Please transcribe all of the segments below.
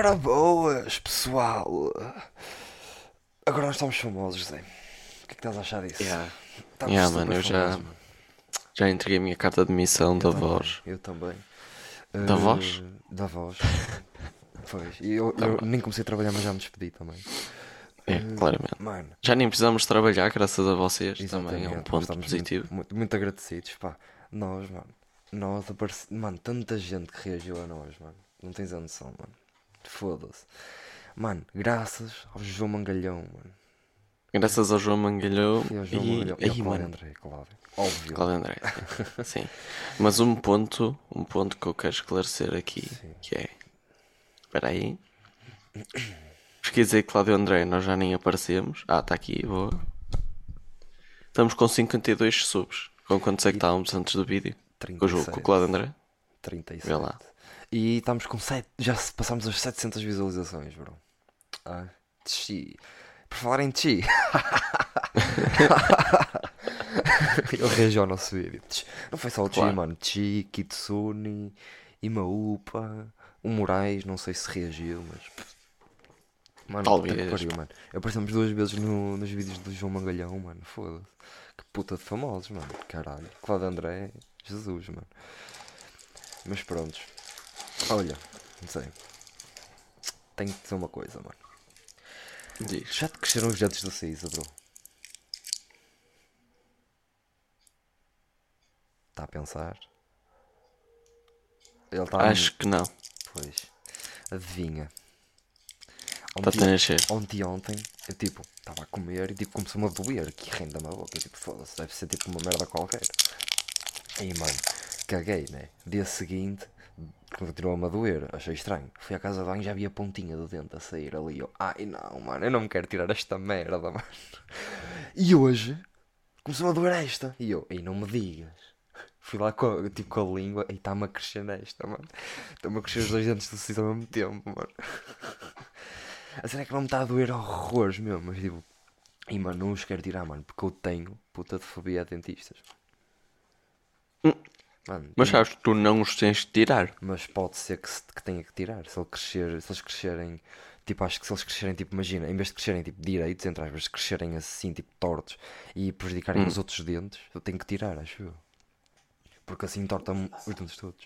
Ora boas, pessoal. Agora nós estamos famosos, José. O que é que estás a achar disso? Yeah. Estamos Yeah, super mano, eu já- famosos, mano. Já entreguei a minha carta de missão da Também, voz. Eu também. Da Eh, voz? Da voz. pois. E eu, Tá eu nem comecei a trabalhar, mas já me despedi também. É, Eh, claramente. Mano, Já nem precisamos trabalhar, graças a vocês. Também é um exatamente, ponto estamos positivo. Muito, muito, muito agradecidos, pá. Nós, mano. Nós aparece... Mano, tanta gente que reagiu a nós, mano. Não tens a noção, mano. Foda-se. Mano, graças ao João Mangalhão, mano. Graças ao João Mangalhão E ao João e, Mangalhão. E ao Cláudio mano, André, claro. Óbvio. Cláudio André. Sim. Mas um ponto, um ponto que eu quero esclarecer aqui, Sim. que é. Espera aí. Pesquisei Cláudio André, nós já nem aparecemos. Ah, está aqui, boa. Estamos com 52 subs. Com quantos é que estávamos antes do vídeo? Com o, jogo, com o 37. Cláudio André? 37. Vê lá. E estamos com 7. Já passámos as 700 visualizações, bro. Ah, Chi. Por falar em Chi. Ele reagiu ao nosso vídeo. Não foi só o Chi, Claro. mano. Chi, Kitsune, Imaupa, o Moraes, não sei se reagiu, mas. Mano, Talvez, pariu, mano. Aparecemos duas vezes no- nos vídeos do João Mangalhão, mano. Foda-se. Que puta de famosos, mano. Caralho. Cláudio André, Jesus, mano. Mas prontos. Olha, não sei. Tenho que dizer uma coisa, mano. Diz. Já te cresceram os dentes do Cisa, bro? Está a pensar? Ele está Acho que não. Pois. Adivinha. Está a nascer. ontem, ontem, eu tipo, estava a comer e tipo começou-me a doer, que renda-me a boca. Eu, tipo, foda-se, deve ser tipo uma merda qualquer. Aí, mano, caguei, né? Dia seguinte, continuou-me a doer, achei estranho. Fui à casa de banho e já havia a pontinha do dente a sair ali. Eu, ai não, mano, eu não me quero tirar esta merda, mano. E hoje, começou a doer esta. E eu, ei, não me digas. Fui lá com, tipo, com a língua e está-me a crescer nesta, mano. Está-me a crescer os dois dentes do siso ao mesmo tempo, mano. A cena é que não me está a doer horrores mesmo, mas tipo. E mano, não os quero tirar, mano, porque eu tenho puta de fobia a dentistas. Mano, Mas e- sabes que tu não os tens de tirar. mas pode ser que, se- que tenha que tirar. Se, ele crescer, se eles crescerem, tipo, acho que se eles crescerem, tipo, imagina, em vez de crescerem tipo direitos, entre aspas, crescerem assim, tipo, tortos e prejudicarem os outros dentes, eu tenho que tirar, acho eu. Porque assim torta-me os dentes todos.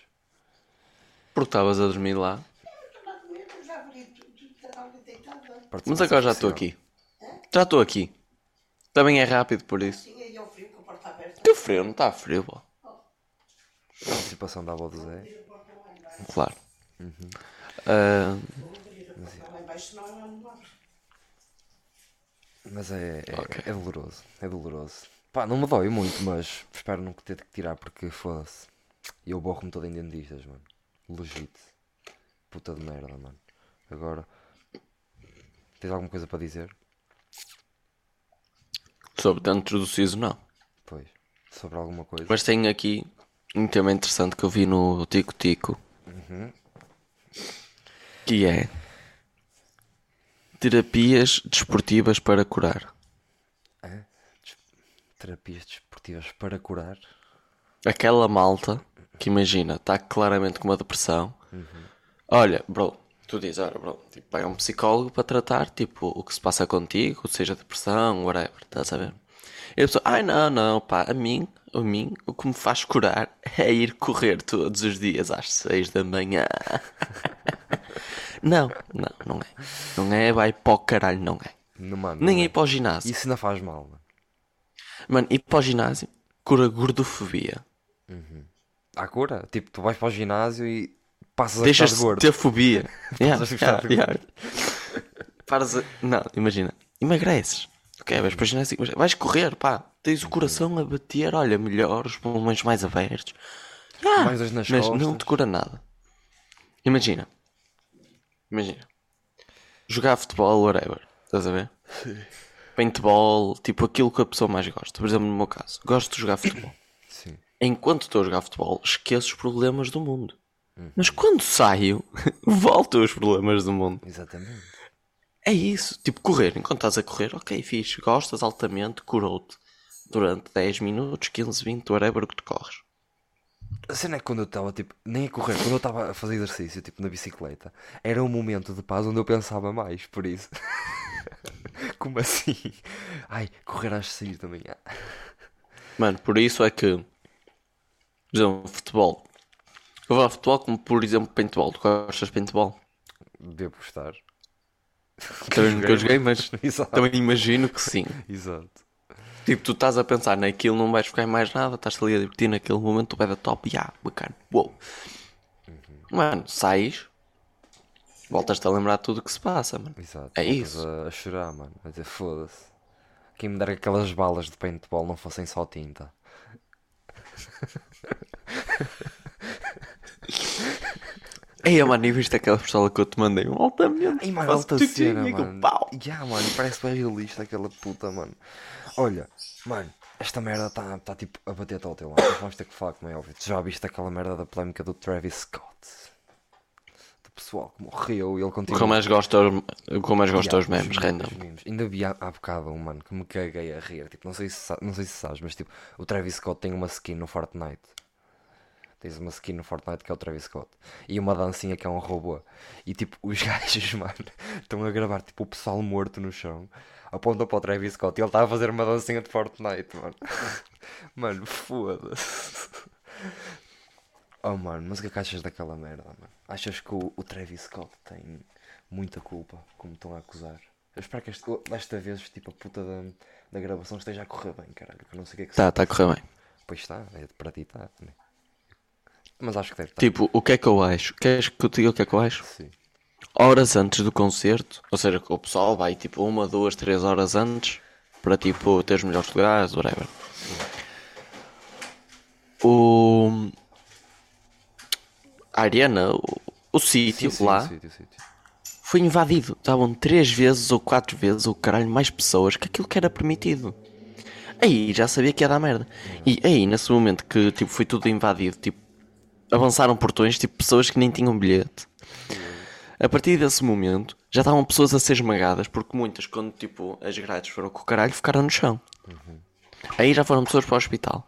Porque estavas a dormir lá. Mas agora já estou aqui. Já estou aqui. Também é rápido por isso. Sim, aí ao frio com a porta aberta. Que frio, não está frio, pô. Participação da avó do Zé. Claro. Não abre. Mas é, é, Ok. é doloroso. É doloroso. Pá, não me dói muito, mas espero não ter que tirar porque foda-se. Eu borro-me todo em dentistas, mano. Legito. Puta de merda, mano. Agora. Tens alguma coisa para dizer? sobre dentro do siso, não. Pois. Sobre alguma coisa? Mas tenho aqui um tema interessante que eu vi no Tico Tico. Que é terapias desportivas para curar. Des- Terapias desportivas para curar? Aquela malta que imagina, está claramente com uma depressão. Olha, bro, tu dizes, olha, bro, tipo, vai a um psicólogo para tratar, tipo, o que se passa contigo, seja depressão, whatever, estás a ver? E a pessoa, ai não, não, pá, a mim, a mim, o que me faz curar é ir correr todos os dias às seis da manhã. não, não, não é. Não é, vai para o caralho, não é. Não, mano, Nem não ir para o ginásio. Isso ainda faz mal, mano. Mano, ir para o ginásio cura gordofobia. Há cura? Tipo, tu vais para o ginásio e passas a Deixas ficar de gordo. ter fobia. yeah, a yeah, yeah. Paras a... Não, imagina. Emagreces. Ok, vais para o ginásio. mas Vais correr, pá. Tens o coração a bater, olha, melhor, os pulmões mais abertos. Nas mas não costas. te cura nada. Imagina. Imagina. Jogar futebol, whatever. Estás a ver? Paintball, tipo aquilo que a pessoa mais gosta. Por exemplo, no meu caso, gosto de jogar futebol. Sim. Enquanto estou a jogar futebol, esqueço os problemas do mundo. Mas quando saio, voltam os problemas do mundo. Exatamente. É isso. Tipo, correr. Enquanto estás a correr, ok, fixe. Gostas altamente, curou-te. Durante 10 minutos, 15, 20, whatever que tu corres. A cena é que quando eu estava, tipo, nem a correr, quando eu estava a fazer exercício, tipo, na bicicleta, era um momento de paz onde eu pensava mais, por isso. Como assim? Ai, correr às 6 da manhã. Mano, por isso é que. Por exemplo, futebol. Eu vou ao futebol como, por exemplo, paintball. Tu gostas de paintball? Devo gostar. Também nunca joguei, mas Exato. também imagino que sim. Exato. Tipo, tu estás a pensar naquilo, não vais ficar em mais nada, estás ali a divertir naquele momento, tu vai da top, e ah, bacana, uou. Mano, sais, voltas-te a lembrar tudo o que se passa, mano. Exato. É isso. A, a chorar, mano. A dizer, foda-se. Quem me dera que aquelas balas de paintball não fossem só tinta. Ei, mano, e viste aquela pistola que eu te mandei? Um altamente. Ai, mano, alta cena, com mano. pau. Ya, mano, parece bem realista aquela puta, mano. Olha, mano, esta merda está tá, tipo a bater-te ao teu lado. Mas Vamos ter que falar como é óbvio. Tu já viste aquela merda da polémica do Travis Scott? Do pessoal que morreu e ele O continua. eu mais gosto, é os- o que eu mais gosto é Ya, os memes, random. memes. Ainda vi há, há bocado um, mano, que me caguei a rir. Tipo, não sei, se, não sei se sabes, mas tipo, o Travis Scott tem uma skin no Fortnite. Tens uma skin no Fortnite que é o Travis Scott. E uma dancinha que é um robô. E tipo, os gajos, mano, estão a gravar tipo o pessoal morto no chão. Apontam para o Travis Scott e ele está a fazer uma dancinha de Fortnite, mano. Mano, foda-se. Oh, mano, mas o que é que achas daquela merda, mano? Achas que o, o Travis Scott tem muita culpa, como estão a acusar? Eu espero que este- desta vez, tipo, a puta da, da gravação esteja a correr bem, caralho. Que eu não sei o que é que Tá, se tá a correr bem. Pois está, é para ti está. Né? Mas acho que deve estar. Tipo, o que é que eu acho? Queres que eu te diga o que é que eu acho? Sim. Horas antes do concerto, ou seja, o pessoal vai tipo uma, duas, três horas antes para tipo ter os melhores lugares, whatever. O. A arena, o, o sítio Sim, sim, lá, sítio, sítio. foi invadido. Estavam três vezes ou quatro vezes, ou caralho, mais pessoas que aquilo que era permitido. Aí já sabia que ia dar merda. E aí, nesse momento que tipo, foi tudo invadido, tipo, avançaram portões, tipo, pessoas que nem tinham bilhete. A partir desse momento, já estavam pessoas a ser esmagadas, porque muitas, quando tipo, as grades foram com o caralho, ficaram no chão. Aí já foram pessoas para o hospital.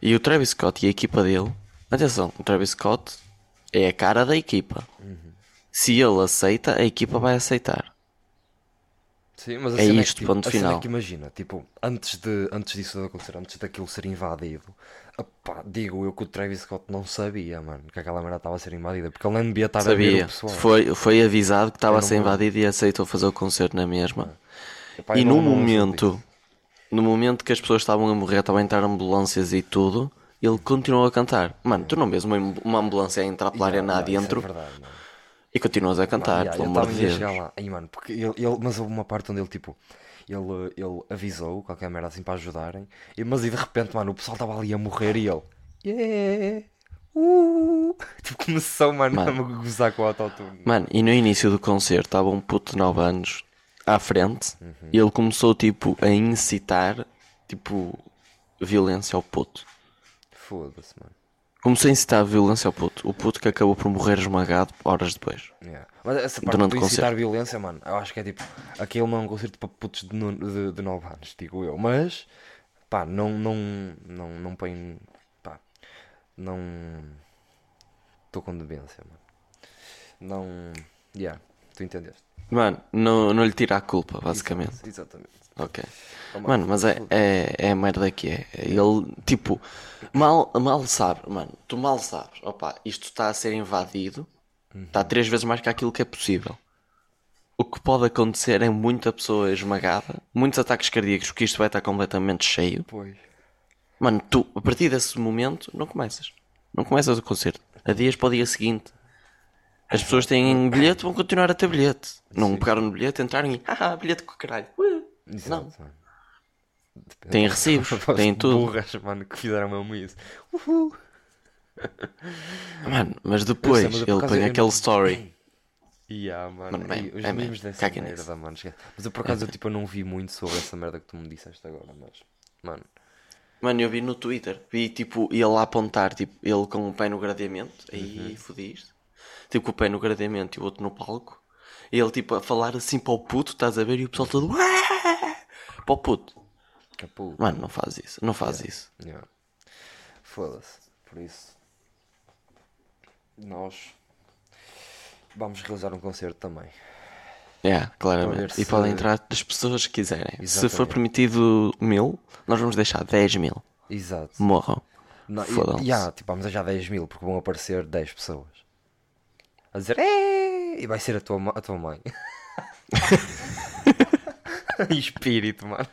E o Travis Scott e a equipa dele, atenção, o Travis Scott é a cara da equipa. Se ele aceita, a equipa vai aceitar. Sim, mas É cena isto, que, tipo, ponto final. que imagina, tipo, antes, de, antes disso acontecer, antes daquilo ser invadido, digo eu que o Travis Scott não sabia, mano, que aquela merda estava a ser invadida, porque ele nem devia estar a ver Sabia. o pessoal. Foi, foi avisado que estava a ser não- invadido e aceitou fazer o concerto na mesma. Epá, E no não- não momento, no momento que as pessoas estavam a morrer, estavam a entrar ambulâncias e tudo, ele continuou a cantar. Mano, tu não vês uma, uma ambulância a entrar pela arena Yeah, adentro Isso é verdade, mano. e continuas a cantar, Yeah, pelo amor de Deus. lá. Aí, mano, porque ele, ele- mas houve uma parte onde ele, tipo, ele, ele avisou qualquer merda assim para ajudarem, e, mas e de repente, mano, o pessoal estava ali a morrer e ele, yeah, uh, tipo, começou, mano, Mano. a gozar com o autotune. Mano, e no início do concerto estava um puto de 9 anos à frente Uhum. e ele começou tipo a incitar tipo violência ao puto. Foda-se, mano. Começou a incitar violência ao puto. O puto que acabou por morrer esmagado horas depois. Yeah. Mas essa parte Durante de incitar violência, mano, eu acho que é tipo, aquele não é um concerto para putos de, no- de, de 9 anos, digo eu, mas, pá, não, não, não, não põe, pá, não, estou com demência, mano, não, yeah, tu entendeste? Mano, não, não lhe tira a culpa, basicamente. Exatamente. Ok. Oh, Mano, mas é, é, é a merda que é. Ele, tipo, mal, mal sabe, mano, tu mal sabes, opa, isto está a ser invadido, está três vezes mais que aquilo que é possível. O que pode acontecer é muita pessoa esmagada, muitos ataques cardíacos, porque isto vai estar completamente cheio. Pois. Mano, tu, a partir desse momento, não começas. Não começas o concerto. A dias para o dia seguinte. As pessoas têm bilhete, vão continuar a ter bilhete. Não pegaram no bilhete, entraram e. Ah, bilhete com o caralho. Uh. Depende- Tem recibos, tem tudo. Burras, mano, que fizeram mesmo isso. Uhul. Mano, mas depois sei, mas ele põe aquele não- story. Yeah, mano. Mano, bem, os é memes dessa merda, mano. Mas eu por acaso eu, tipo, eu não vi muito sobre essa merda que tu me disseste agora, mas. Mano. Mano, eu vi no Twitter. Vi tipo ele a apontar, tipo, ele com o pé no gradeamento. Aí fodiste. Tipo, com o pé no gradeamento e o outro no palco. E ele tipo a falar assim para o puto, estás a ver? E o pessoal todo. Para o puto. Capô. Mano, não faz isso. Não faz isso. Yeah. Foda-se. Por isso, nós vamos realizar um concerto também. Yeah, Para claramente. E podem entrar as pessoas que quiserem. Se for Exatamente. permitido mil, nós vamos deixar 10 mil. Exato. Morram. Não, e- Fodam-se. yeah, tipo, vamos já 10 mil porque vão aparecer 10 pessoas a dizer "Ei!" e vai ser a tua, a tua mãe. Espírito, mano.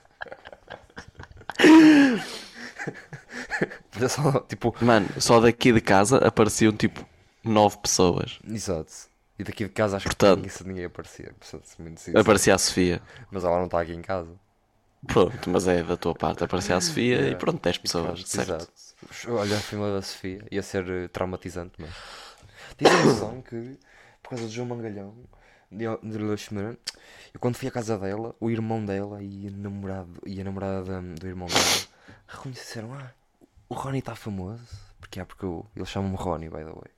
Mas é só, tipo, Mano, só daqui de casa apareciam tipo 9 pessoas. exato. E daqui de casa acho Portanto- que ninguém, ninguém aparecia. sincero. Aparecia a Sofia. Mas ela não está aqui em casa. Pronto, mas é da tua parte. Aparecia a Sofia e pronto, 10 pessoas. Pronto, certo? Exato. Olha a filha da Sofia. Ia ser eh, traumatizante, mas. Tens a noção que, por causa do João Mangalhão, de, de eu quando fui à casa dela, o irmão dela e a namorada, e a namorada da- do irmão dela reconheceram: Ah, o Ronnie está famoso. Porque é porque eu, eles chamam-me Ronnie, by the way.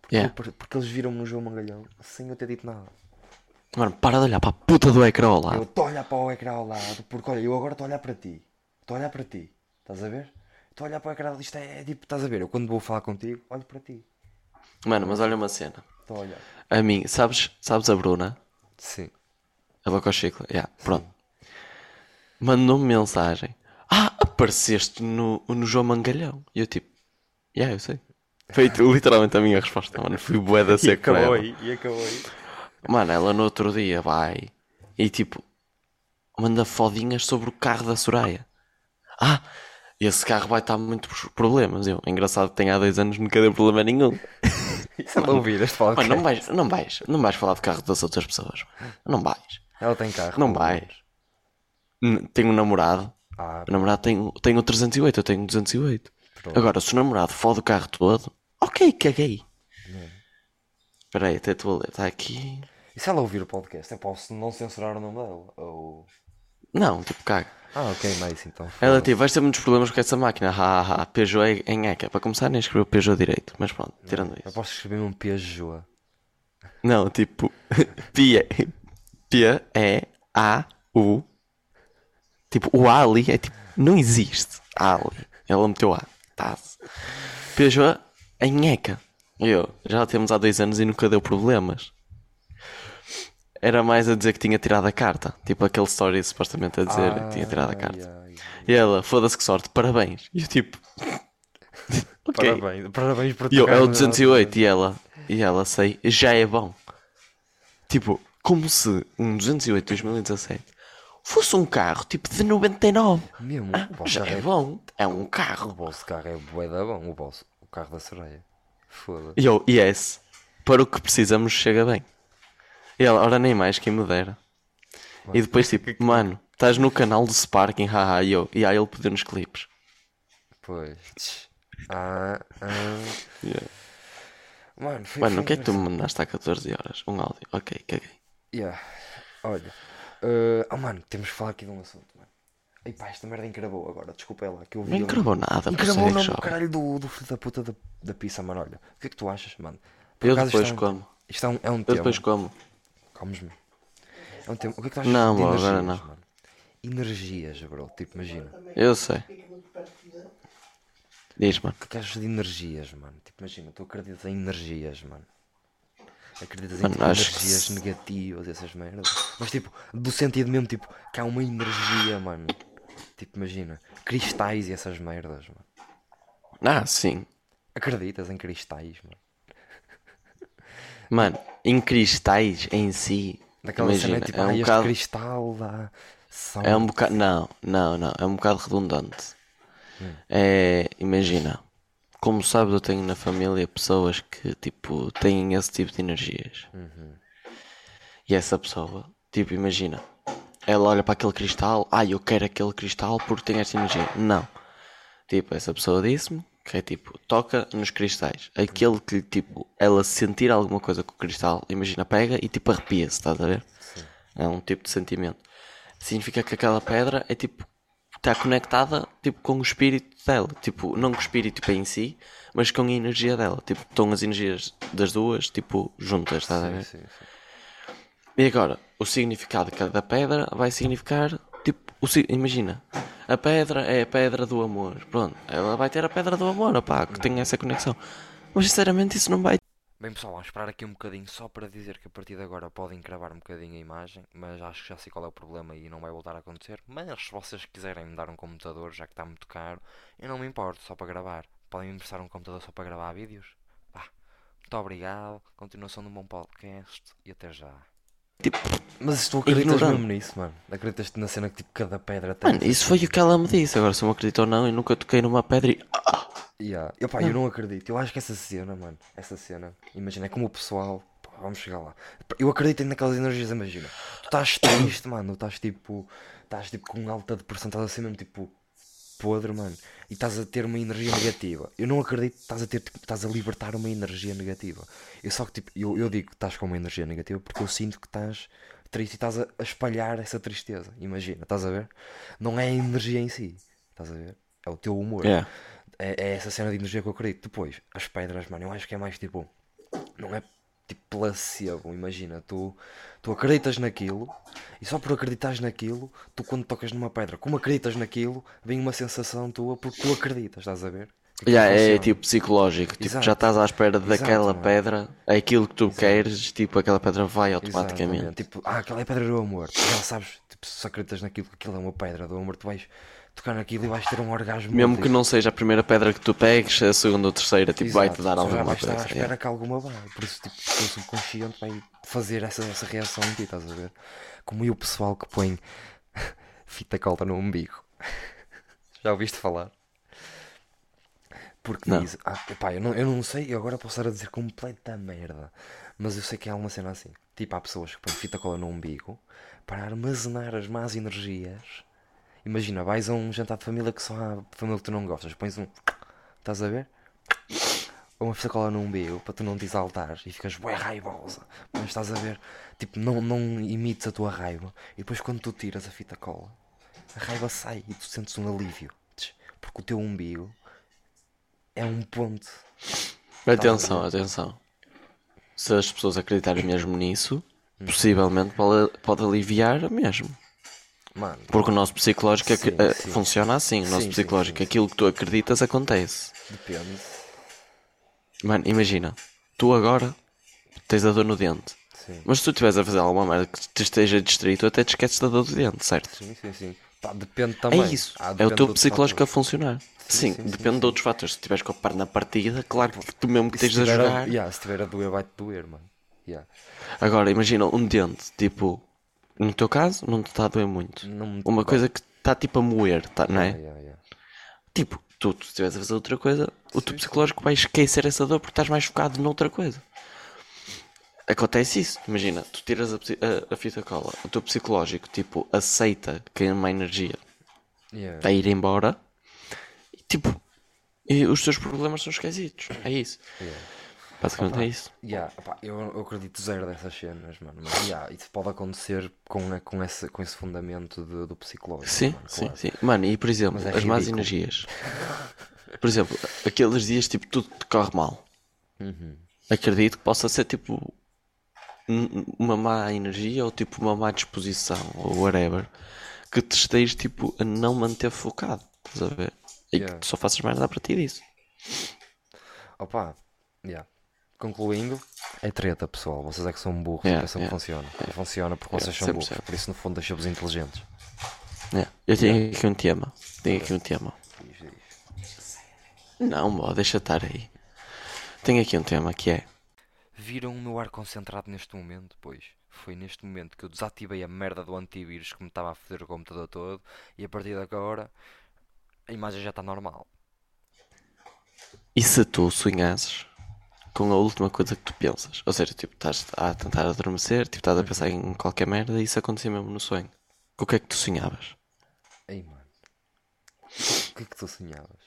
Porque, Yeah. eu- porque eles viram-me no João Mangalhão sem eu ter dito nada. Mano, para de olhar para a puta do ecrã ao Eu lado. estou a olhar para o ecrã ao lado, porque olha, eu agora estou a olhar para ti. Estou a olhar para ti. Estás a ver? Estou a olhar para o ecrã, isto é, é tipo, estás a ver? Eu quando vou falar contigo, olho para ti. Mano, mas olha uma cena. Estou a olhar. A mim, sabes, sabes a Bruna? Sim. A boca ao chicle. Yeah, pronto. Mandou-me mensagem. Ah, apareceste no, no João Mangalhão. E eu tipo, yeah, eu sei. Foi literalmente a minha resposta, mano. Fui bué da seca para ela. e acabou aí. Mano, ela no outro dia vai e tipo manda fodinhas sobre o carro da Soraya. Ah, esse carro vai estar muitos problemas. Eu, engraçado que tem há dois anos nunca deu problema nenhum. E se ela ouvir este Mano, não vais, não vais, não vais falar do carro das outras pessoas. Não vais. Ela tem carro. Não vais. Tenho um namorado. Ah, O namorado tem, tem o 308, eu tenho o 208. Pronto. Agora, se o namorado fode o carro todo, ok, caguei. Espera aí, até estou a ler. Está aqui. e se ela ouvir o podcast, eu posso não censurar o nome dela? Ou... Não, tipo, caga. Ah, ok, nice então. Ela tipo, vais ter muitos problemas com essa máquina. Ha, ha, ha. Peugeot é em ECA. Para começar, nem escreveu Peugeot direito. Mas pronto, tirando Eu isso. posso escrever um Peugeot. Não, tipo, P, E, A, U. Tipo, o ali é tipo, não existe. Ali. Ela meteu A. Tá-se. Peugeot em ECA. E Eu, já temos há dois anos e nunca deu problemas. Era mais a dizer que tinha tirado a carta. Tipo aquele story supostamente a dizer que tinha tirado a carta. Ai, ai. E ela, foda-se que sorte, parabéns. E eu tipo. ok. Parabéns, parabéns por E eu, é o no- 208 e ela, e ela sei, já é bom. Tipo, como se um 208 2017 fosse um carro tipo de 99. Mesmo, o vosso Já carro é é bom, é um O carro. vosso carro é bué da bom, o vosso, o carro da sereia. Foda. E eu, yes, para o que precisamos chega bem. E ela, ora nem mais, quem me dera. E depois tipo, mano, estás no canal do Sparking, haha, e eu, e aí ele pediu nos clipes. Pois. Ah, ah. Yeah. Mano, foi, Mano, o que é que tu me mandaste há 14 horas? Um áudio, ok, caguei. Yeah. Olha. Uh, oh mano, temos que falar aqui de um assunto, mano. Ei pá, esta merda encravou agora, desculpa é lá que eu vi. Nem ali- gravou nada, ser o nome do caralho do, do filho da puta da, da pizza, mano. Olha, o que é que tu achas, mano? Por Eu depois é um, como. Isto é um, é um Eu tema. depois como. Comes-me. É um tema. O que é que tu achas Não, de bro, energias, agora não. mano? Energias, bro. Tipo, imagina. Eu sei. Diz, mano. O que é que achas de energias, mano? Tipo, imagina, tu acreditas em energias, mano. Acreditas em tipo, que energias se- negativas, essas merdas. Mas tipo, do sentido mesmo, tipo, que há uma energia, mano. Tipo, imagina, cristais e essas merdas, mano. Ah, sim. Acreditas em cristais, mano? Mano, em cristais em si, Daquela cena, imagina, tipo, é um bocado, cristal dá. São... é um bocado, não, não, não, é um bocado redundante. Hum. É, imagina, como sabes, eu tenho na família pessoas que, tipo, têm esse tipo de energias. Uhum. E essa pessoa, tipo, imagina, ela olha para aquele cristal, ah, eu quero aquele cristal porque tem esta energia. Não. Tipo, essa pessoa disse-me que é tipo, toca nos cristais. Aquele que, tipo, ela sentir alguma coisa com o cristal, imagina, pega e tipo arrepia-se, estás a ver? É um tipo de sentimento. Significa que aquela pedra é tipo, está conectada tipo com o espírito dela. Tipo, não com o espírito tipo, em si, mas com a energia dela. Tipo, estão as energias das duas, tipo, juntas, estás a ver? Sim, sim. E agora, o significado de cada pedra vai significar, tipo, o, imagina, a pedra é a pedra do amor. Pronto, ela vai ter a pedra do amor, opá, que tem essa conexão. Mas sinceramente isso não vai. Bem pessoal, vamos esperar aqui um bocadinho só para dizer que a partir de agora podem cravar um bocadinho a imagem, mas acho que já sei qual é o problema e não vai voltar a acontecer. Mas se vocês quiserem me dar um computador, já que está muito caro, eu não me importo, só para gravar. Podem me emprestar um computador só para gravar vídeos? Muito obrigado, continuação de um bom podcast e até já. Tipo, Mas tu acreditas Ignorante. mesmo nisso, mano? Acreditas na cena que tipo cada pedra tem. mano, isso foi o que ela me disse. Agora, se eu acredito ou não, eu nunca toquei numa pedra e. Yeah. Eu, pá, eu não acredito. Eu acho que essa cena, mano, essa cena, imagina, é como o pessoal. pá, vamos chegar lá. Eu acredito naquelas energias, imagina. Tu estás triste, mano, estás tipo. Estás tipo com alta depressão, estás assim mesmo tipo. Podre, mano, e estás a ter uma energia negativa. Eu não acredito que estás a ter, tipo, estás a libertar uma energia negativa. Eu só que, tipo, eu, eu digo que estás com uma energia negativa porque eu sinto que estás triste e estás a, a espalhar essa tristeza. Imagina, estás a ver? Não é a energia em si, estás a ver? É o teu humor. Yeah. É, é essa cena de energia que eu acredito. Depois, as pedras, mano, eu acho que é mais tipo. Não é tipo placebo, imagina. Tu, tu acreditas naquilo e só por acreditares naquilo, tu quando tocas numa pedra, como acreditas naquilo, vem uma sensação tua porque tu acreditas, estás a ver? Yeah, é tipo psicológico. Tipo, Exato. já estás à espera Exato, daquela mano. pedra, é aquilo que tu queres, tipo, aquela pedra vai automaticamente. Exatamente. Tipo, ah, aquela é a pedra do amor. Já sabes, tipo, se acreditas naquilo, que aquilo é uma pedra do amor, tu vais tocar naquilo e vais ter um orgasmo. Mesmo que não seja a primeira pedra que tu pegues, a segunda ou terceira, tipo, vai-te dar tu já alguma vais estar coisa. à espera que alguma vá. Por isso, tipo, o teu subconsciente vai fazer essa, essa reação em ti, estás a ver? Como e o pessoal que põe fita colta no umbigo. Já ouviste falar? Porque Não. diz, ah, epá, eu não, eu não sei, eu agora posso estar a dizer completa merda, mas eu sei que há uma cena assim. Tipo, há pessoas que põem fita cola no umbigo para armazenar as más energias. Imagina, vais a um jantar de família que só há família que tu não gostas, pões um. Estás a ver? Ou uma fita cola no umbigo para tu não te exaltares e ficas bué raivosa. Mas estás a ver? Tipo, não, não imites a tua raiva. E depois quando tu tiras a fita cola, a raiva sai e tu sentes um alívio. Porque o teu umbigo é um ponto. Atenção, atenção. Se as pessoas acreditarem mesmo nisso, possivelmente pode, pode aliviar mesmo. Mano, Porque o nosso psicológico é Sim, eh, sim. funciona assim. O nosso Sim, psicológico, aquilo que tu acreditas acontece. depende. Mano, imagina, tu agora tens a dor no dente. Mas se tu estiveres a fazer alguma merda que te esteja distraído, tu até te esqueces da dor do dente, certo? Sim, sim, sim. Pá, depende também. É isso. Ah, é o teu psicológico a fatores. funcionar. Sim, sim, depende de outros fatores. Se tiveres com a perna partida, claro que tu mesmo que tens a tiver a, jogar. yeah, se tiver a doer, vai-te doer, mano. Yeah. Agora, imagina um dente, tipo, no teu caso, não te está a doer muito. Não Uma coisa que está tipo a moer, tá, não é? Yeah, yeah. Tipo, tu, tu estiveres a fazer outra coisa, o teu psicológico vai esquecer essa dor porque estás mais focado noutra coisa. Acontece isso, imagina, tu tiras a, a, a fita cola, o teu psicológico, tipo, aceita que é uma energia Yeah. a ir embora e, tipo, e os teus problemas são esquecidos. É isso. Yeah. Basicamente é isso. Yeah, opá, eu, eu acredito zero dessas cenas, mano. Mas yeah, isso pode acontecer com, com, esse, com esse fundamento de- do psicológico. Sim, mano, sim, claro. sim. Mano, e por exemplo, é as más ridículo. energias. Por exemplo, aqueles dias tipo tudo te corre mal. Uhum. Acredito que possa ser tipo um- uma má energia ou tipo uma má disposição ou whatever que te esteja tipo a não manter focado. Estás a ver? E Yeah. que tu só faças merda a partir disso. Opa, yeah. Concluindo, é treta, pessoal. Vocês é que são burros Yeah, e pensam yeah. que funciona. Não funciona porque vocês são 100%. burros. Por isso, no fundo, deixa-vos inteligentes. É. Eu tenho aqui um tema. Tenho aqui um tema. Não, bó, deixa estar aí. Tenho aqui um tema que é. Viram o meu ar concentrado neste momento? Pois, foi neste momento que eu desativei a merda do antivírus que me estava a foder o computador todo e a partir de agora a imagem já está normal. E se tu sonhasses com a última coisa que tu pensas? Ou seja, tipo, estás a tentar adormecer, tipo, estás a pensar em qualquer merda e isso acontecia mesmo no sonho. O que é que tu sonhavas? Ei, mano. O que é que tu sonhavas?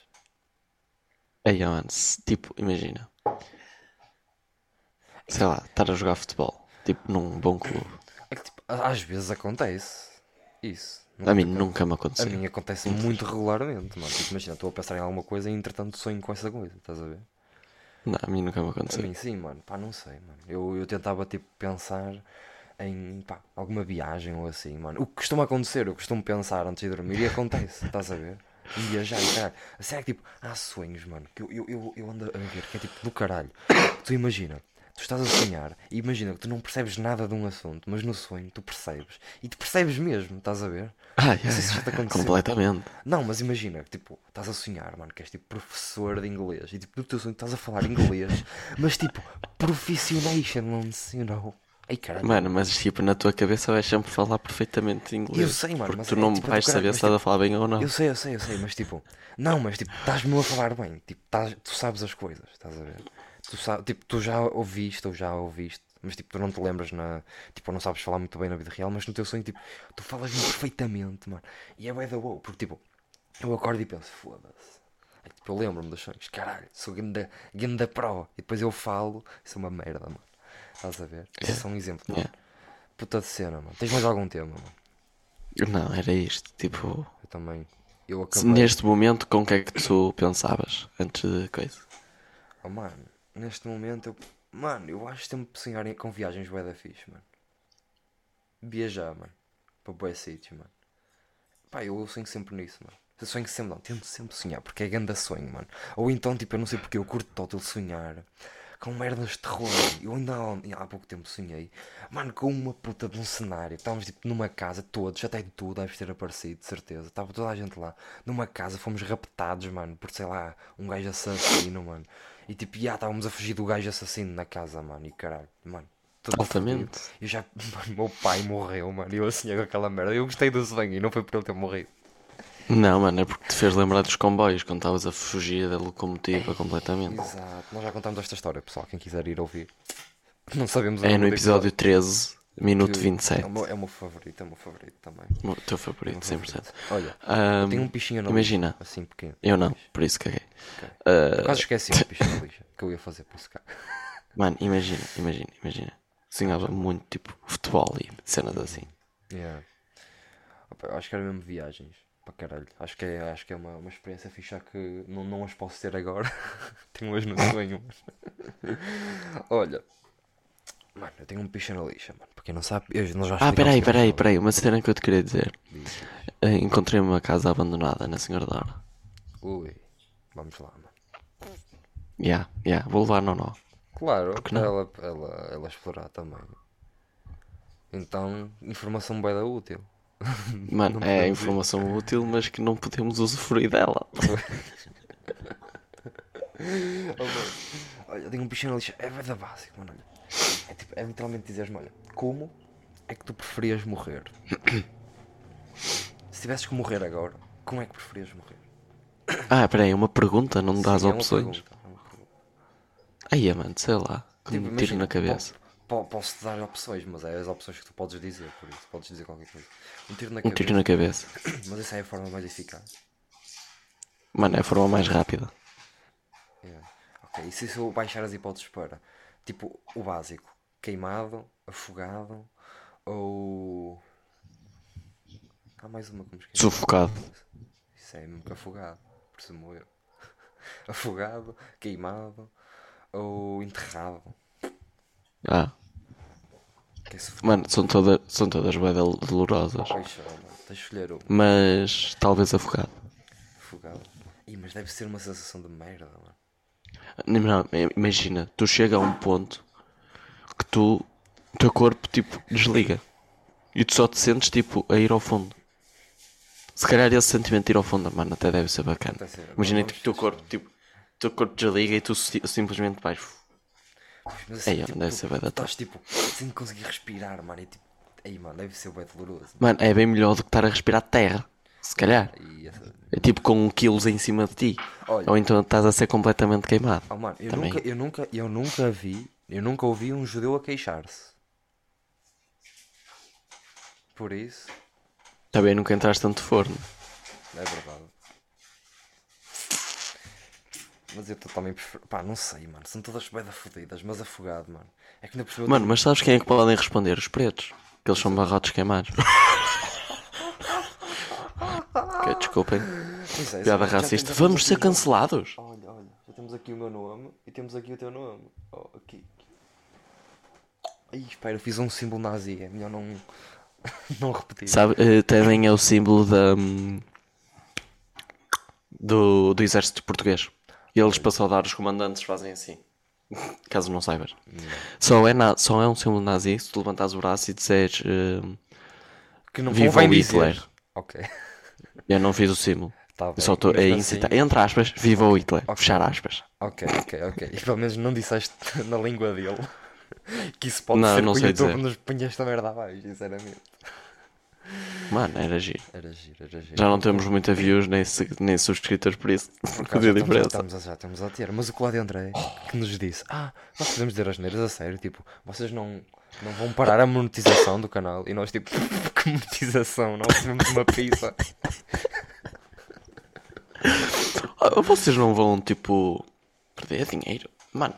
Ei, mano, tipo, imagina. Sei lá, estar a jogar futebol. Tipo, num bom clube. É que, tipo, às vezes acontece isso. A mim nunca me A aconteceu. mim acontece muito regularmente, mano. Tipo, imagina, estou a pensar em alguma coisa e entretanto sonho com essa coisa, estás a ver? Não, a mim nunca me A aconteceu. mim sim, mano. Pá, não sei, mano. Eu, eu tentava, tipo, pensar em pá, alguma viagem ou assim, mano. O que costuma acontecer, eu costumo pensar antes de dormir e acontece, estás a ver? Viajar e caralho. A sério que tipo, há sonhos, mano, que eu, eu, eu, eu ando a ver, que é tipo do caralho. Tu imagina, tu estás a sonhar e imagina que tu não percebes nada de um assunto, mas no sonho tu percebes. E tu percebes mesmo, estás a ver? Ah, Não sei se já te aconteceu. completamente. Não, mas imagina, tipo, estás a sonhar, mano, que és tipo professor de inglês e tipo, no teu sonho estás a falar inglês, mas tipo, profissionations, you know? Ai caralho. Mano, mas tipo, na tua cabeça vais sempre falar perfeitamente inglês. Eu sei, mano, Porque mas tu é, não tipo, vais do caralho, saber se estás a tipo, falar bem ou não. Eu sei, eu sei, eu sei, mas tipo, não, mas tipo, estás-me a falar bem, tipo, estás- tu sabes as coisas, estás a ver? Tu, tipo, tu já ouviste ou já ouviste, mas tipo, tu não te lembras na. Tipo, não sabes falar muito bem na vida real, mas no teu sonho, tipo, tu falas-me perfeitamente, mano. E é bué da boa, porque tipo, eu acordo e penso, foda-se. É tipo, eu lembro-me dos sonhos, caralho, sou ganda, ganda pro. E depois eu falo, isso é uma merda, mano. Estás a ver? Esse é só um exemplo, mano. Yeah. Puta de cena, mano. Tens mais algum tema, mano? Não, era isto. Tipo, Eu também. Eu acabei. neste momento, com o que é que tu pensavas antes de coisa? Oh, mano, neste momento eu. Mano, eu acho que tenho sonhar com viagens bué da fixe, mano. Viajar, mano. Para bué sítio, mano. Pá, eu sonho sempre nisso, mano. Eu sonho sempre, não, tento sempre sonhar, porque é grande sonho, mano. Ou então, tipo, eu não sei porque eu curto total sonhar com merdas de terror. Eu ainda há, há pouco tempo sonhei, mano, com uma puta de um cenário. Estávamos, tipo, numa casa, todos, até de tu deves ter aparecido, de certeza. Estava toda a gente lá, numa casa, fomos raptados, mano, por, sei lá, um gajo assassino, mano. E, tipo, já estávamos a fugir do gajo assassino na casa, mano, e caralho, mano. Altamente. fodido. Eu já, mano, meu pai morreu, mano, e eu sonhei com aquela merda. Eu gostei do sonho e não foi por ele ter morrido. Não, mano, é porque te fez lembrar dos comboios quando estavas a fugir da locomotiva completamente. Exato, nós já contamos esta história, pessoal. Quem quiser ir ouvir, não sabemos É no episódio 13, minuto que 27. É o, meu, é o meu favorito, é o meu favorito também. O teu favorito, 100%. Olha, Ahm, eu tenho um pichinho na imagina. lixa, assim pequeno. Eu não, por isso caguei. Eu quase esqueci o pichinho na lixa que eu ia fazer para isso cá. Mano, imagina, imagina, imagina. Sonhava muito tipo futebol e cenas assim. Yeah. Acho que era mesmo viagens. Para caralho. Acho que é, acho que é uma, uma experiência fixa que não, não as posso ter agora. tenho hoje no sonho. Olha. Mano, eu tenho um picha na lixa, mano. Para quem não sabe, eu, nós já Ah, peraí, que peraí, era peraí. Uma cena que eu te queria dizer. Diz. Eh, Encontrei uma casa abandonada na Senhora da Hora. Ui, vamos lá, mano. Ya, ya, vou levar no nó. Claro, que não? ela, ela, ela explorar também. Então, informação bem da útil. Mano, Não é informação útil, mas que não podemos usufruir dela. Oh, mano. Olha, eu tenho um bichinho na lixa. É verdade básico, mano. Olha. É, tipo, é literalmente dizeres-me: olha, como é que tu preferias morrer? Se tivesses que morrer agora, como é que preferias morrer? Ah, peraí, uma pergunta, não me dás Sim, é uma opções? pergunta, é uma pergunta. Aí, mano, sei lá. Tipo, me tiro imagina, na cabeça. po- po- Posso-te dar opções, mas é as opções que tu podes dizer, por isso podes dizer qualquer coisa. Um tiro na Um cabeça, tiro na cabeça. mas essa é a forma mais eficaz. Mano, é a forma mais rápida. Yeah. Ok, e se eu baixar as hipóteses para tipo o básico, queimado, afogado ou. Há mais uma que me esqueci. Sufocado. Isso é mesmo que afogado, presumo eu. afogado, queimado ou enterrado. Ah, é mano, são, toda, são todas bem dol- dolorosas. Pois, ó, mano, tens de escolher um Mas talvez afogado. afogado. Ih, mas deve ser uma sensação de merda, mano. Não, imagina, tu chega a um ponto que tu, o teu corpo tipo desliga e tu só te sentes tipo a ir ao fundo. Se calhar esse sentimento de ir ao fundo, mano, até deve ser bacana. Imagina tipo, o teu corpo, tipo, o teu corpo desliga e tu si- simplesmente vais. Mas Ei, tipo, deve tu- ser tu Estás tipo, sem conseguir respirar, mano. E tipo, ei, mano, deve ser bem doloroso. Mano, é bem melhor do que estar a respirar terra. Se calhar. Essa- É tipo com quilos em cima de ti. Olha. Ou então estás a ser completamente queimado. Oh, mano, eu Também. nunca, eu nunca, eu nunca vi, eu nunca ouvi um judeu a queixar-se. Por isso, Também nunca entraste tanto forno. é verdade. Mas eu também prefiro, pá, não sei, mano, são todas bem da fodidas, mas afogado, mano. É que cima eu Mano, mas sabes quem é que podem responder? Os pretos. Que eles são barrotes queimados. Ok, desculpem. Pois é, Piada já racista. Vamos ser cancelados. Olha, olha, já temos aqui o meu nome e temos aqui o teu nome. Oh, aqui. Ai, espera, fiz um símbolo nazi. É melhor não, não repetir. Sabe, eh, também é o símbolo da, hum, do, do exército português. E eles para saudar os comandantes fazem assim. Caso não saibas. Só é, na, só é um símbolo nazi se tu levantares o braço e disseres hum, Que não Viva convém o dizer. Hitler. Ok. eu não fiz o símbolo. Tá Eu bem. só estou a mesmo incitar. assim- Entre aspas, viva o Hitler. Fechar aspas. Ok, ok, ok. E pelo menos não disseste na língua dele que isso pode Não, ser não que o YouTube dizer. nos punha esta merda abaixo, sinceramente. Mano, era giro. Era giro, era giro. Já não temos muita views nem, nem subscritores por isso. Por Que acaso deu já estamos, estamos, a- já estamos a ter. Mas o Cláudio André que nos disse: Ah, nós podemos dizer as neiras a sério. Tipo, vocês não, não vão parar a monetização do canal. E nós, tipo, que monetização? Nós recebemos uma pizza. Ah, Vocês não vão, tipo, perder dinheiro? Mano,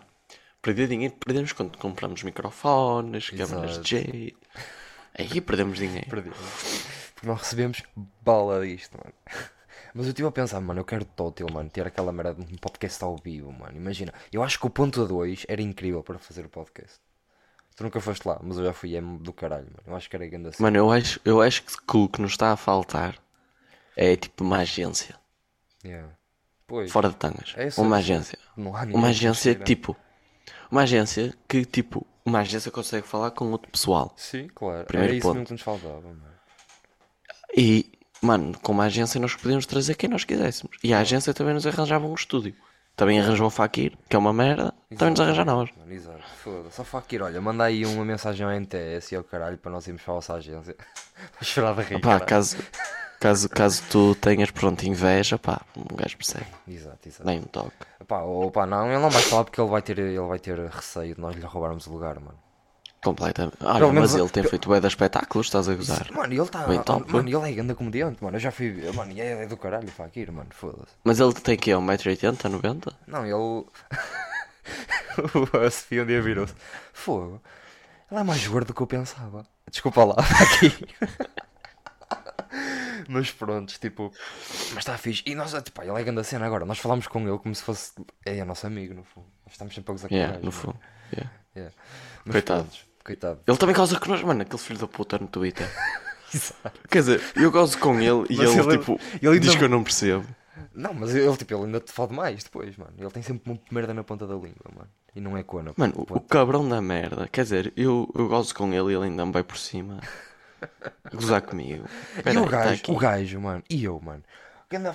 perder dinheiro perdemos quando compramos microfones, câmaras Exato. de. Aí perdemos dinheiro. Perdemos. Porque nós recebemos bala disto, mano. Mas eu estive a pensar, mano, eu quero tótil, mano, ter aquela merda de um podcast ao vivo, mano. Imagina, eu acho que o ponto 2 era incrível para fazer o podcast. Tu nunca foste lá, mas eu já fui, é do caralho, mano. Eu acho que era grande assim. Mano, eu acho, eu acho que o que nos está a faltar é tipo uma agência. Yeah. Pois, Fora de tangas. É uma é agência. Uma agência tipo. Uma agência que tipo. Uma agência consegue falar com outro pessoal. Sim, claro. Primeiro era isso ponto. mesmo que nos faltava, mano. E, mano, com uma agência nós podíamos trazer quem nós quiséssemos. E a agência também nos arranjava um estúdio. Também arranjou o Fakir, que é uma merda. Também nos arranja nós. Exato. Foda-se. Só Fakir, olha, manda aí uma mensagem ao NTS e ao caralho para nós irmos para a vossa agência. Vou chorar de rir. Pá, caso, caso, caso tu tenhas, pronto, inveja, pá, um gajo percebe. Exato, exato. Nem um toque. Pá, ou pá, não, ele não vai falar porque ele vai ter, ele vai ter receio de nós lhe roubarmos o lugar, mano. Completamente. Olha, mas ele tem feito bué de espetáculos, estás a gozar. Mano, ele está. Mano, ele é grande comediante, mano. Eu já fui. Mano, e é, é do caralho, Fakir, mano. Foda-se. Mas ele tem que é 1,80m, 90m? Não, ele. a Sofia um dia virou-se. Fogo. Ele é mais gordo do que eu pensava. Desculpa lá, aqui. Mas pronto, tipo. Mas está fixe. E nós, tipo, ele é grande a cena agora. Nós falamos com ele como se fosse. É nosso amigo, no fundo. Nós estamos sempre a gozar com o gajo, no fundo. yeah. Yeah. Mas Coitado. pronto, Coitado. Ele também causa connosco, mano, aquele filho da puta no Twitter. Exato. Quer dizer, eu gosto com ele e ele, ele- tipo, ele diz ainda- que eu não percebo. Não, mas ele, tipo, ele ainda te fode mais depois, mano. Ele tem sempre uma merda na ponta da língua, mano. E não é cona. Mano, o, o cabrão da merda. Quer dizer, eu, eu gosto com ele e ele ainda me vai por cima. Gozar comigo. E Peraí, o tá gajo, aqui. o gajo, mano, e eu, mano.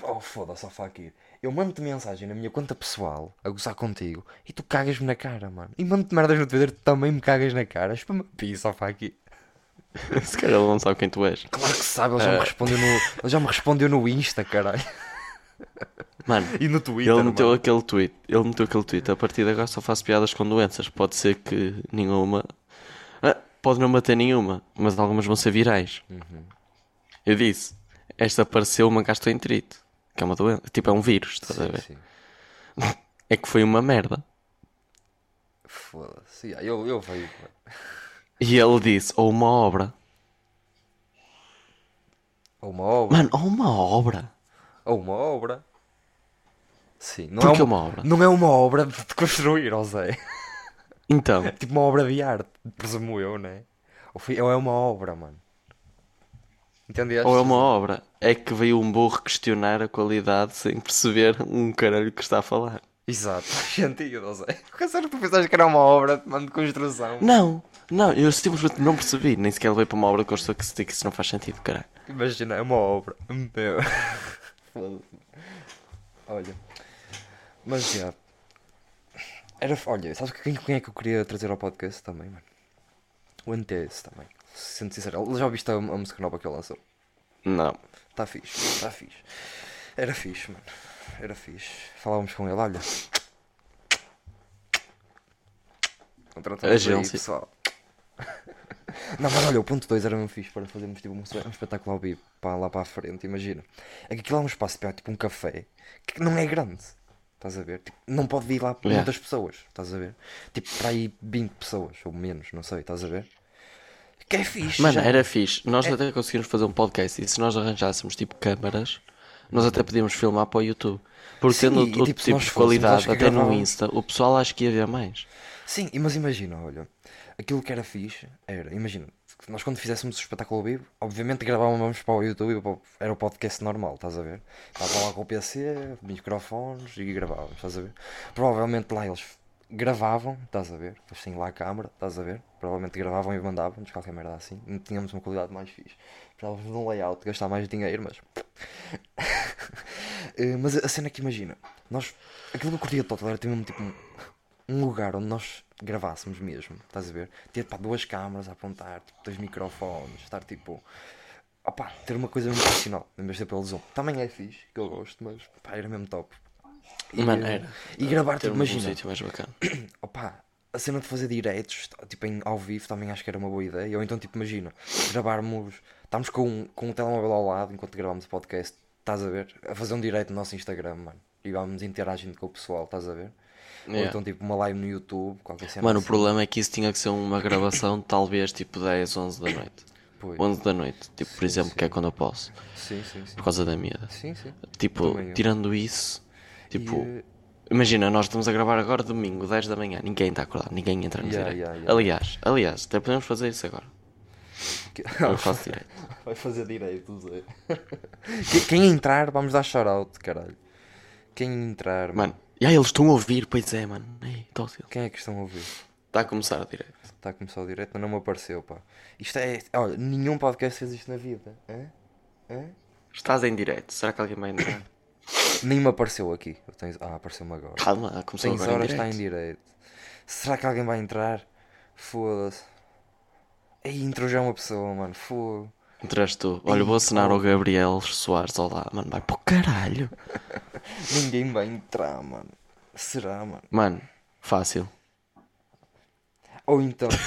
Oh, foda-se, ó Fakir. Eu mando-te mensagem na minha conta pessoal a gozar contigo e tu cagas-me na cara, mano. E mando-te merdas no Twitter, tu também me cagas na cara. Espama pisa, ó Fakir. Se calhar ele não sabe quem tu és. Claro que sabe, ele já, me respondeu no, ele já me respondeu no Insta, caralho. Mano, E no Twitter. ele meteu mano. aquele tweet. Ele meteu aquele tweet. A partir de agora só faço piadas com doenças. Pode ser que nenhuma. Ah, pode não bater nenhuma, mas algumas vão ser virais. Uhum. Eu disse: Esta apareceu uma gastroenterite. Que é uma doença. Tipo, é um vírus, estás a Sim, ver? sim. É que foi uma merda. Foda-se. Eu, eu veio. E ele disse: Ou uma obra. Ou uma obra. Mano, ou uma obra. Ou uma obra. Sim, não Porquê é uma obra? Não é uma obra de construir, ó Zé. Então, É tipo uma obra de arte, presumo eu, né? Ou, ou é uma obra, mano. Entendeste? ou é uma obra. É que veio um burro questionar a qualidade sem perceber um caralho que está a falar. Exato, faz sentido, ó Zé. Porque tu pensaste que era uma obra de construção? Não, não, eu simplesmente não percebi. Nem sequer veio para uma obra de construção que que isso não faz sentido, caralho. Imagina, é uma obra. Meu. Olha. Mas já. Era. Olha, sabes quem, quem é que eu queria trazer ao podcast também, mano? O NTS também. Sendo sincero, já ouviste a, a música nova que ele lançou? Não. Tá fixe, tá fixe. Era fixe, mano. Era fixe. Falávamos com ele, olha. Contratamos aí, Agência. pessoal. Não, mas olha, o ponto 2 era mesmo fixe para fazermos tipo, um, um espetáculo ao vivo para lá para a frente, imagina. É que aquilo é um espaço para tipo um café que não é grande. Estás a ver? Tipo, não pode ir lá Yeah. muitas pessoas, estás a ver? Tipo, para aí 20 pessoas, ou menos, não sei, estás a ver? Que é fixe. Mano, já. era fixe. Nós até conseguimos fazer um podcast e se nós arranjássemos tipo câmaras, nós até podíamos filmar para o YouTube. Porque Sim, tendo outro tipo, tipo de qualidade, que até no. Insta, o pessoal acho que ia ver mais. Sim, e mas imagina, olha, aquilo que era fixe era, imagina, nós quando fizéssemos o espetáculo ao vivo, obviamente gravávamos para o YouTube, era o podcast normal, estás a ver? Estava lá com o PC, microfones e gravávamos, estás a ver? Provavelmente lá eles gravavam, estás a ver? Têm lá a câmara, estás a ver? Provavelmente gravavam e mandavam-nos qualquer merda assim. Não tínhamos uma qualidade mais fixe. Precisávamos de um layout, gastar mais dinheiro, mas. Eh, mas a cena que imagina, nós. Aquilo que eu curtia total era ter mesmo tipo um, lugar onde nós gravássemos mesmo, estás a ver? Ter pá, duas câmaras a apontar, tipo, dois microfones, estar tipo. Opá, ter uma coisa mesmo profissional, em vez de ser pelo Zoom. Também é fixe, que eu gosto, mas pá, era mesmo top. E, Mano, era. E gravar, tipo, um imagina, sítio mais bacana. opá, a cena de fazer diretos, tipo em, ao vivo, também acho que era uma boa ideia. Ou então, tipo, imagina, gravarmos, estamos com, com o telemóvel ao lado enquanto gravamos o podcast, estás a ver? A fazer um direto no nosso Instagram, mano. E vamos interagindo com o pessoal, estás a ver? Ou Yeah. então, tipo, uma live no YouTube, qualquer cena Mano, o assim. problema é que isso tinha que ser uma gravação talvez tipo 10, 11 da noite. Pois. 11 da noite, tipo, por exemplo, que é quando eu posso, Sim, sim, sim. por causa da miúda. Sim, sim. Tipo, tirando isso, tipo, E, imagina, nós estamos a gravar agora domingo, 10 da manhã, ninguém está acordado, ninguém entra no Yeah, direito. yeah, yeah. Aliás, aliás, até podemos fazer isso agora. que- Eu faço direito. Vai fazer direito, Zé. Quem- entrar, vamos dar shout-out, caralho. Quem entrar, Mano, e aí eles estão a ouvir, pois é, mano. Ei. Quem é que estão a ouvir? Está a começar a direito. Está a começar o direto, mas não me apareceu, pá. Isto é. Olha, nenhum podcast fez isto na vida. Hã? Hã? Estás em direto, será que alguém vai entrar? Nem me apareceu aqui. Tenho- Ah, apareceu-me agora. Calma, começou Tens agora em horas está direto. em direito. Será que alguém vai entrar? Foda-se. Ei, entrou já uma pessoa, mano. Foda. Entraste tu. Olha, vou assinar ao Gabriel Soares lado. Mano, vai para o caralho. Ninguém vai entrar, mano. Será, mano? Mano, fácil. Ou então.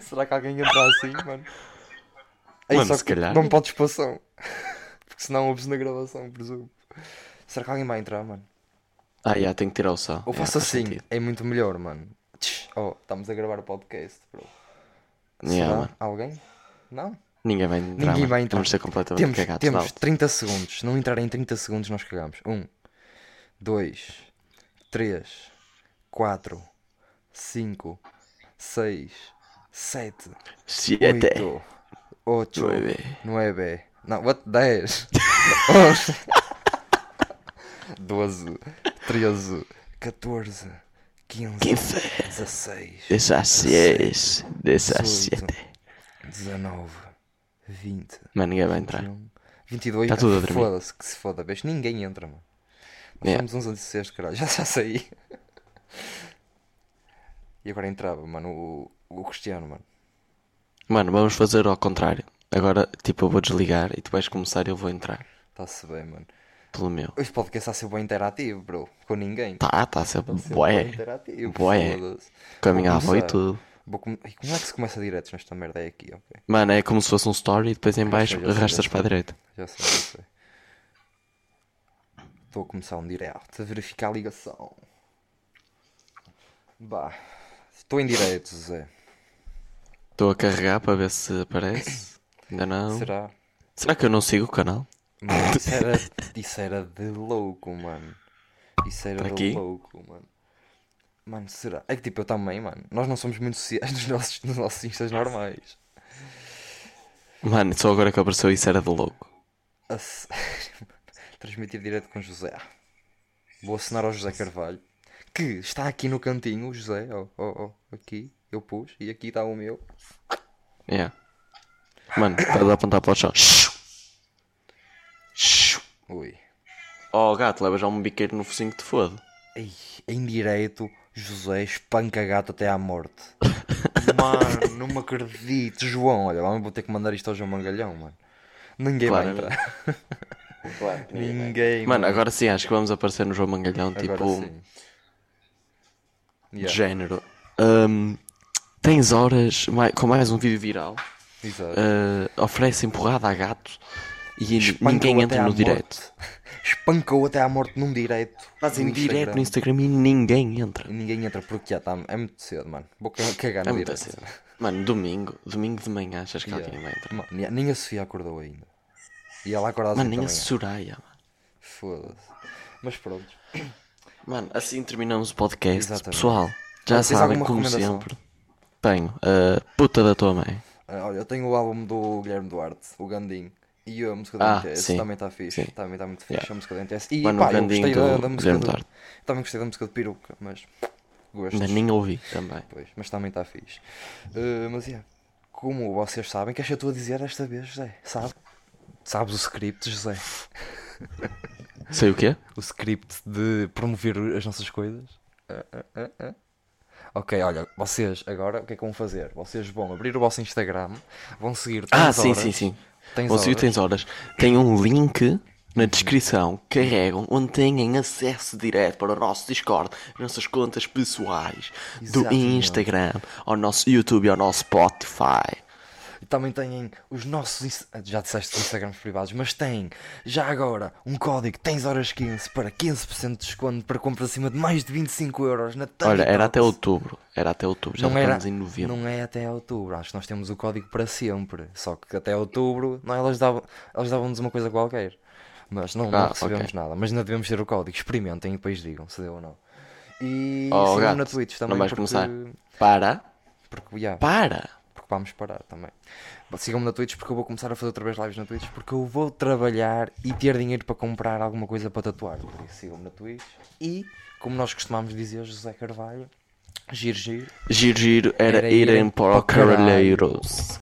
Será que alguém entra assim, mano? Ei, Mano, só se calhar. Não podes expansão. Porque senão ouves na gravação, presumo. Será que alguém vai entrar, mano? Ah, já, tenho que tirar o som. Ou faço assim, sentido. é muito melhor, mano. Oh, estamos a gravar o podcast, bro. Yeah, Será? mano. Alguém? Não? Ninguém vai entrar. Ninguém vai entrar. Vamos ser completamente Temos, cagados temos alto. 30 segundos. Se não entrar em 30 segundos, nós cagamos. 1, 2, 3, 4, 5, 6, 7, Siete. 8, 8, Nueve. 9, não, what? 10, 11, 12, 13, 14, 15, Quince. 16, Dezasseis. Dezasete. 19, 20, Mano, ninguém vai entrar. 21, 22, Tá tudo a dormir. foda-se, que se foda, vês? Ninguém entra, mano. Nós Yeah. somos uns anticestos, caralho, já já saí. E agora entrava, mano, o, o Cristiano, mano. Mano, vamos fazer ao contrário. Agora, tipo, eu vou desligar e tu vais começar e eu vou entrar. Está-se bem, mano. Pelo meu. Este podcast está a ser bem interativo, bro. Com ninguém. Tá, tá a ser Está a ser bem bué. interativo, Bué. Com a minha avó e tudo. Vou come- Ih, Como é que se começa diretos nesta merda? É aqui, ok. Mano, é como se fosse um story e depois em baixo sei, sei, arrastas já para a sei. direita. Já sei, já sei. Estou a começar um direto, a verificar a ligação. Bah. Estou em direito, Zé. Estou a carregar para ver se aparece. Ainda não. Será, Será? que eu não sigo o canal? Mano, isso era, isso era de louco, mano. Isso era Para de quê? louco, mano. Mano, será? É que tipo, eu também, mano. Nós não somos muito sociais nos nossos, nos nossos instas normais. Mano, só agora que apareceu isso era de louco. A sério, mano. Transmitir direto com José. Vou assinar ao José Carvalho. Que está aqui no cantinho, o José. Ó, ó, ó. Aqui, eu pus. E aqui está o meu. Yeah. Mano, estás a apontar para o chão. Ui. Oh gato, leva já um biqueiro no focinho que te fode. Ei, em direito, José espanca gato até à morte. mano, não me acredito. João, olha, vamos vou ter que mandar isto ao João Mangalhão, mano. Ninguém vai Claramente. entrar. Ninguém. Mano, agora sim acho que vamos aparecer no João Mangalhão, Agora tipo, sim. de Yeah, género. Hum, tens horas com mais um vídeo viral, exato. uh, oferece empurrada a gato e Espancou ninguém entra no direto. Espancou até à morte num direito. Fazem no direto no Instagram e ninguém entra. E ninguém entra porque já está. É muito cedo, mano. Vou ca- cagar É no muito direito. cedo. Mano, domingo, domingo de manhã, achas que Yeah. alguém vai entrar? Mano, nem- a Sofia acordou ainda. E ela acordou Mano, nem a. Soraya, mano. Foda-se. Mas pronto. Mano, assim terminamos o podcast. Exatamente. Pessoal, já Tens sabem, como sempre. Tenho a puta da tua mãe. Ah, olha, eu tenho o álbum do Guilherme Duarte, o Gandim. E a música Ah, da MTS também está fixe. Sim. Também está muito fixe Yeah. a música da MTS. E Mano, pá, o eu Gandim gostei da, do da música Guilherme do... Duarte. Também gostei da música de peruca, mas gostos. Mas nem ouvi também. Pois, mas também está fixe. Uh, mas é, como vocês sabem, que és eu estou a dizer desta vez, José? Sabe? Sabes o script, José? Sei o quê? O script de promover as nossas coisas? Ah, ah, ah, ah. Ok, olha, vocês agora o que é que vão fazer? Vocês vão abrir o vosso Instagram, vão seguir Ah, tens sim, horas, sim, sim. Tens Você horas. tens horas. Tem um link na descrição. Carregam onde têm acesso direto para o nosso Discord, as nossas contas pessoais, do Exatamente. Instagram, ao nosso YouTube e ao nosso Spotify. Também têm os nossos. ins- Já disseste Instagrams privados, mas têm já agora um código Tens Horas 15 para 15% de desconto para compras acima de mais de 25 euros na Olha, era até outubro. Era até outubro. Já não era, estamos em novembro. não é até outubro, acho que nós temos o código para sempre. Só que até outubro não, elas davam- elas davam-nos uma coisa qualquer. Mas não, não Ah, recebemos ok. nada. Mas ainda devemos ter o código. Experimentem e depois digam se deu ou não. E Oh, sigam na Twitch também. não vais porque, começar? Para. Porque, yeah, Para. Porque vamos parar também. Sigam-me na Twitch porque eu vou começar a fazer outra vez lives na Twitch porque eu vou trabalhar e ter dinheiro para comprar alguma coisa para tatuar. Por isso sigam-me na Twitch. E, como nós costumamos dizer, José Carvalho, giro, giro. Giro, giro era, Era irem para o. Caralheiros.